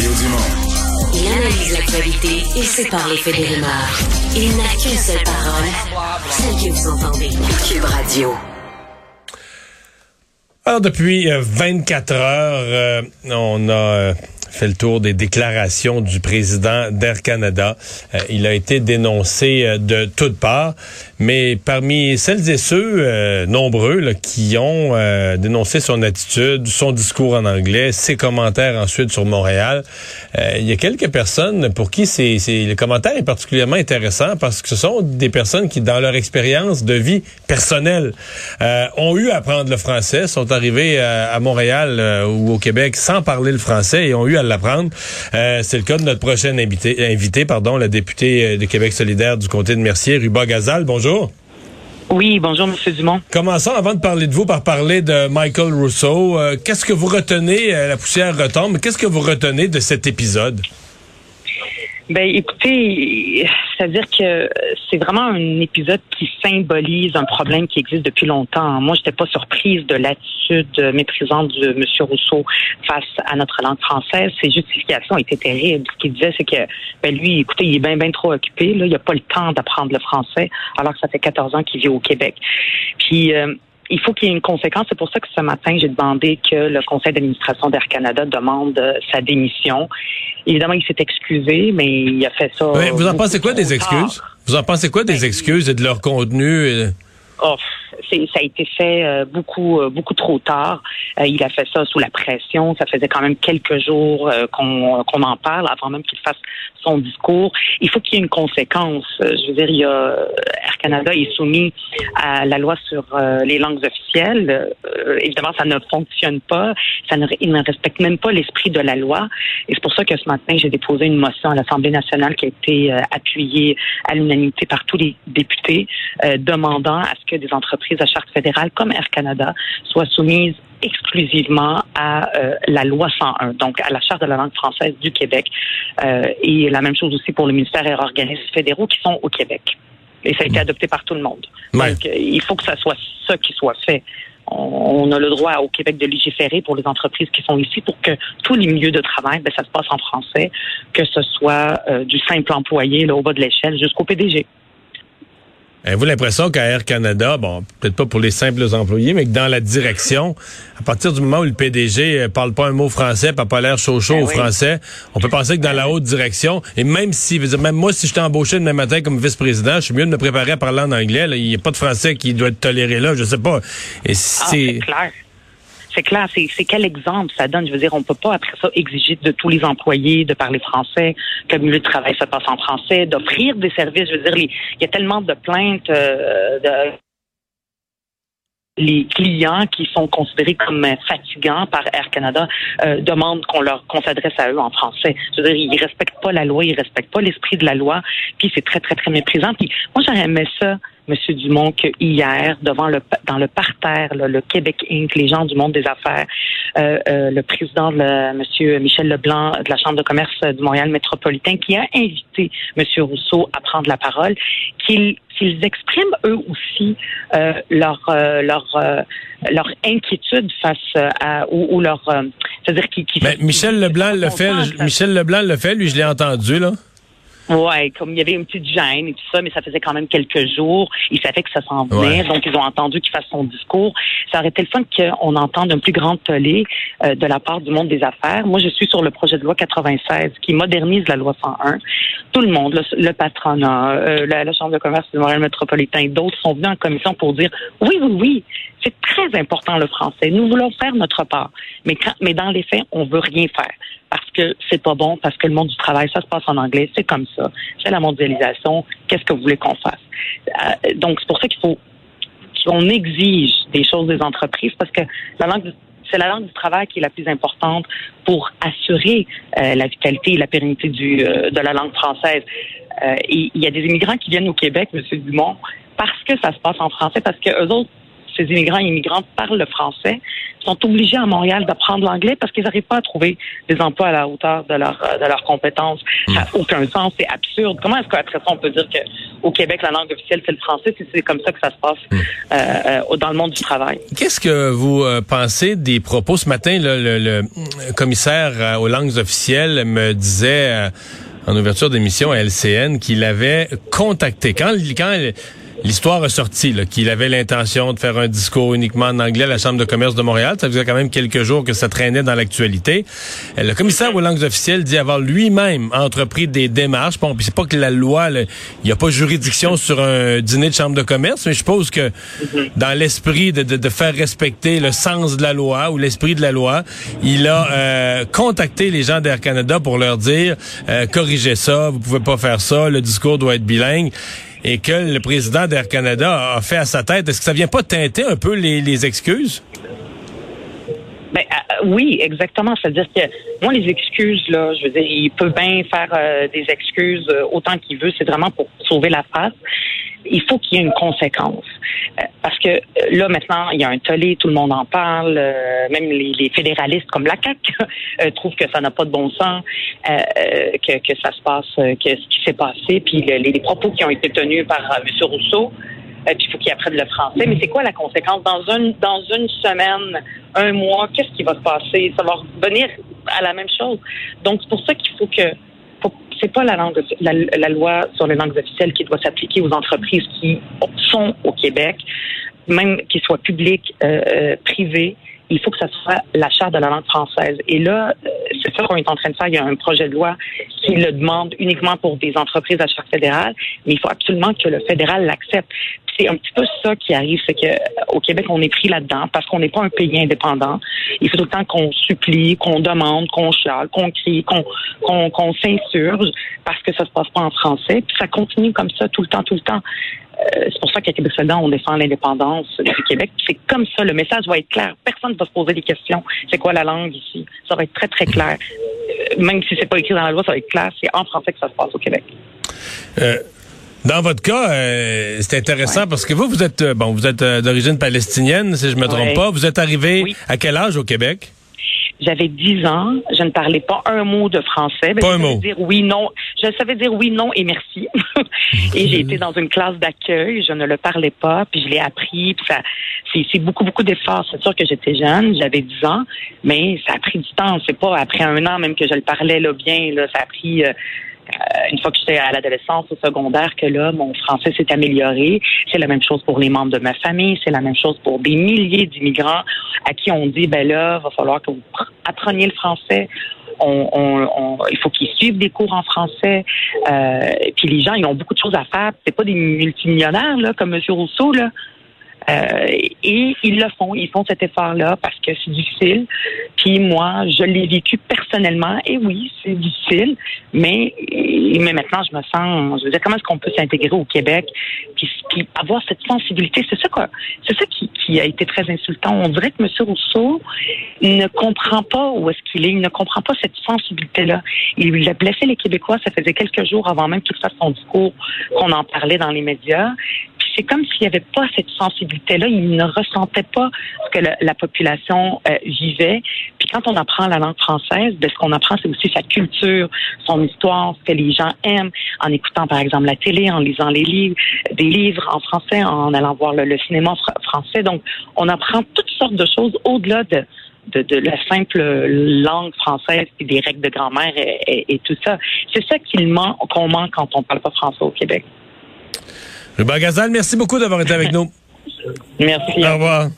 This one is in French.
Mario Dumont. Il analyse l'actualité et sépare les faits des rumeurs. Il n'a qu'une seule parole, celle que vous entendez. Cube Radio. Alors, depuis 24 heures, euh, on a euh, fait le tour des déclarations du président d'Air Canada. Euh, il a été dénoncé de toutes parts, mais parmi celles et ceux nombreux là, qui ont dénoncé son attitude, son discours en anglais, ses commentaires ensuite sur Montréal, il y a quelques personnes pour qui c'est, le commentaire est particulièrement intéressant parce que ce sont des personnes qui, dans leur expérience de vie personnelle, ont eu à apprendre le français, sont arrivés à, Montréal ou au Québec sans parler le français et ont eu à l'apprendre. Euh, c'est le cas de notre prochaine invité, invité pardon, la députée de Québec solidaire du comté de Mercier, Ruba Gazal. Bonjour. Oui, bonjour, M. Dumont. Commençons avant de parler de vous par parler de Michael Rousseau. Euh, qu'est-ce que vous retenez, euh, la poussière retombe, qu'est-ce que vous retenez de cet épisode? Ben, écoutez, c'est-à-dire que c'est vraiment un épisode qui symbolise un problème qui existe depuis longtemps. Moi, j'étais pas surprise de l'attitude méprisante de M. Rousseau face à notre langue française. Ses justifications étaient terribles. Ce qu'il disait, c'est que ben, lui, écoutez, il est bien, bien trop occupé. Là. Il n'a pas le temps d'apprendre le français, alors que ça fait 14 ans qu'il vit au Québec. Puis, euh, il faut qu'il y ait une conséquence. C'est pour ça que ce matin, j'ai demandé que le conseil d'administration d'Air Canada demande euh, sa démission. Évidemment, il s'est excusé, mais il a fait ça. vous en pensez quoi des excuses? Vous en pensez quoi des ben, excuses et de leur contenu? Oh, ça a été fait euh, beaucoup euh, beaucoup trop tard. Il a fait ça sous la pression. Ça faisait quand même quelques jours qu'on en parle avant même qu'il fasse son discours. Il faut qu'il y ait une conséquence. Je veux dire, il y a Air Canada est soumis à la loi sur euh, les langues officielles. Euh, évidemment, ça ne fonctionne pas. Ça ne, il ne respecte même pas l'esprit de la loi. Et c'est pour ça que ce matin, j'ai déposé une motion à l'Assemblée nationale qui a été euh, appuyée à l'unanimité par tous les députés, demandant à ce que des entreprises à charte fédérale comme Air Canada soient soumises exclusivement à la loi 101, donc à la Charte de la langue française du Québec. et la même chose aussi pour le ministère et organismes fédéraux qui sont au Québec. Et ça a été mm. adopté par tout le monde. Donc, euh, il faut que ça soit ça qui soit fait. On, a le droit au Québec de légiférer pour les entreprises qui sont ici pour que tous les milieux de travail, ben, ça se passe en français, que ce soit euh, du simple employé là, au bas de l'échelle jusqu'au PDG. Avez-vous l'impression qu'à Air Canada, bon, peut-être pas pour les simples employés, mais que dans la direction, à partir du moment où le PDG euh, parle pas un mot français, n'a pas l'air chaud chaud ben au français, on peut penser que dans la haute direction, et même si, dire, même moi, si j'étais embauché demain matin comme vice-président, je suis mieux de me préparer à parler en anglais. Il n'y a pas de français qui doit être toléré là, je sais pas. Et ah, c'est clair. C'est clair, c'est quel exemple ça donne? Je veux dire, on peut pas après ça exiger de tous les employés de parler français, que le milieu de travail se passe en français, d'offrir des services. Je veux dire, il y a tellement de plaintes euh, de les clients qui sont considérés comme fatigants par Air Canada euh, demandent qu'on leur qu'on s'adresse à eux en français. Je veux dire, ils respectent pas la loi, ils respectent pas l'esprit de la loi, puis c'est très très très méprisant. Puis moi j'aurais aimé ça M. Dumont, que hier, devant le, dans le parterre, le Québec Inc., les gens du monde des affaires, euh, euh, le président, le, M. Michel Leblanc de la Chambre de commerce du Montréal métropolitain, qui a invité M. Rousseau à prendre la parole, qu'ils expriment eux aussi euh, leur leur leur inquiétude face à ou, leur c'est-à-dire qui, Michel Leblanc le fait Michel Leblanc le fait lui je l'ai entendu là Ouais, comme il y avait une petite gêne et tout ça, mais ça faisait quand même quelques jours. Il savait que ça s'en venait, donc ils ont entendu qu'il fasse son discours. Ça aurait été le fun qu'on entende un plus grand tollé euh, de la part du monde des affaires. Moi, je suis sur le projet de loi 96 qui modernise la loi 101. Tout le monde, le, patronat, euh, la, Chambre de commerce du Montréal métropolitain, d'autres sont venus en commission pour dire oui, oui, oui, c'est très important le français. Nous voulons faire notre part, mais, mais dans les faits, on veut rien faire parce que c'est pas bon, parce que le monde du travail, ça se passe en anglais, c'est comme ça. C'est la mondialisation. Qu'est-ce que vous voulez qu'on fasse? Euh, donc, c'est pour ça qu'il faut qu'on exige des choses des entreprises parce que la langue c'est la langue du travail qui est la plus importante pour assurer euh, la vitalité et la pérennité du, euh, de la langue française. il y a des immigrants qui viennent au Québec, M. Dumont, parce que ça se passe en français, parce que eux autres ces immigrants et immigrants parlent le français sont obligés à Montréal d'apprendre l'anglais parce qu'ils n'arrivent pas à trouver des emplois à la hauteur de, leur, de leurs compétences. Ça n'a aucun sens, c'est absurde. Comment est-ce qu'après ça, on peut dire qu'au Québec, la langue officielle, c'est le français si c'est comme ça que ça se passe euh, euh, dans le monde du travail? Qu'est-ce que vous euh, pensez des propos? Ce matin, le, le, commissaire aux langues officielles me disait en ouverture d'émission à LCN qu'il avait contacté. Quand, quand l'histoire a sorti qu'il avait l'intention de faire un discours uniquement en anglais à la Chambre de commerce de Montréal. Ça faisait quand même quelques jours que ça traînait dans l'actualité. Euh, le commissaire aux langues officielles dit avoir lui-même entrepris des démarches. Bon, c'est pas que la loi, il n'y a pas juridiction sur un dîner de Chambre de commerce, mais je suppose que dans l'esprit de, de, faire respecter le sens de la loi ou l'esprit de la loi, il a euh, contacté les gens d'Air Canada pour leur dire euh, corrigez ça, vous pouvez pas faire ça, le discours doit être bilingue et que le président d'Air Canada a fait à sa tête, est-ce que ça vient pas teinter un peu les, excuses? Ben, euh, oui, exactement. C'est-à-dire que moi, les excuses, là, je veux dire, il peut bien faire euh, des excuses euh, autant qu'il veut. C'est vraiment pour sauver la face il faut qu'il y ait une conséquence. Euh, parce que euh, là, maintenant, il y a un tollé, tout le monde en parle, euh, même les, fédéralistes comme la CAQ trouvent que ça n'a pas de bon sens, que, ça se passe, que ce qui s'est passé, puis les, propos qui ont été tenus par M. Rousseau, puis il faut qu'il apprenne le français. Mais c'est quoi la conséquence? Dans une, dans une semaine, un mois, qu'est-ce qui va se passer? Ça va revenir à la même chose. Donc, c'est pour ça qu'il faut que c'est pas la langue, la, loi sur les langues officielles qui doit s'appliquer aux entreprises qui sont au Québec, même qu'ils soient publiques, euh, euh privées. Il faut que ça soit la charte de la langue française. Et là, euh, c'est ça qu'on est en train de faire. Il y a un projet de loi qui le demande uniquement pour des entreprises à charte fédérale, mais il faut absolument que le fédéral l'accepte c'est un petit peu ça qui arrive, c'est que euh, au Québec, on est pris là-dedans parce qu'on n'est pas un pays indépendant. Il faut tout le temps qu'on supplie, qu'on demande, qu'on chiale, qu'on crie, qu'on qu'on s'insurge parce que ça se passe pas en français. Puis ça continue comme ça tout le temps, tout le temps. Euh, c'est pour ça qu'à Québec solidaire, on défend l'indépendance du Québec. C'est comme ça, le message va être clair. Personne ne va se poser des questions. C'est quoi la langue ici? Ça va être très, très clair. Euh, même si c'est pas écrit dans la loi, ça va être clair. C'est en français que ça se passe au Québec. Dans votre cas, euh, c'est intéressant parce que vous, vous êtes euh, bon, vous êtes euh, d'origine palestinienne, si je me trompe pas. Vous êtes arrivé à quel âge au Québec? J'avais 10 ans, je ne parlais pas un mot de français. Pas un mot. Dire oui, non. Je savais dire oui, non et merci. et j'ai été dans une classe d'accueil, je ne le parlais pas, puis je l'ai appris. Puis ça, c'est, beaucoup, beaucoup d'efforts. C'est sûr que j'étais jeune, j'avais 10 ans, mais ça a pris du temps. C'est pas après un an même que je le parlais là bien. Là, ça a pris euh, une fois que j'étais à l'adolescence, au secondaire, que là, mon français s'est amélioré. C'est la même chose pour les membres de ma famille. C'est la même chose pour des milliers d'immigrants à qui on dit, ben là, va falloir que vous appreniez le français. Il faut qu'ils suivent des cours en français. Euh, puis les gens, ils ont beaucoup de choses à faire. C'est pas des multimillionnaires là, comme M. Rousseau là. Euh, et ils le font, ils font cet effort-là parce que c'est difficile. Puis moi, je l'ai vécu personnellement. Et oui, c'est difficile, mais mais maintenant, je me sens. Je veux dire, comment est-ce qu'on peut s'intégrer au Québec? Puis, puis avoir cette sensibilité C'est ça quoi C'est ça qui, qui a été très insultant. On dirait que M. Rousseau ne comprend pas où est-ce qu'il est. Il ne comprend pas cette sensibilité-là. Il a blessé les Québécois. Ça faisait quelques jours avant même qu'il fasse son discours qu'on en parlait dans les médias c'est comme s'il n'y avait pas cette sensibilité-là. Il ne ressentait pas ce que la, population euh, vivait. Quand on apprend la langue française, ben, ce qu'on apprend, c'est aussi sa culture, son histoire, ce que les gens aiment, en écoutant par exemple la télé, en lisant les livres, des livres en français, en allant voir le, cinéma français. Donc, on apprend toutes sortes de choses au-delà de, de, la simple langue française et des règles de grand-mère et, tout ça. C'est ça qu'on manque quand on parle pas français au Québec. Ruben Gazal, merci beaucoup d'avoir été avec nous. Merci. Au revoir.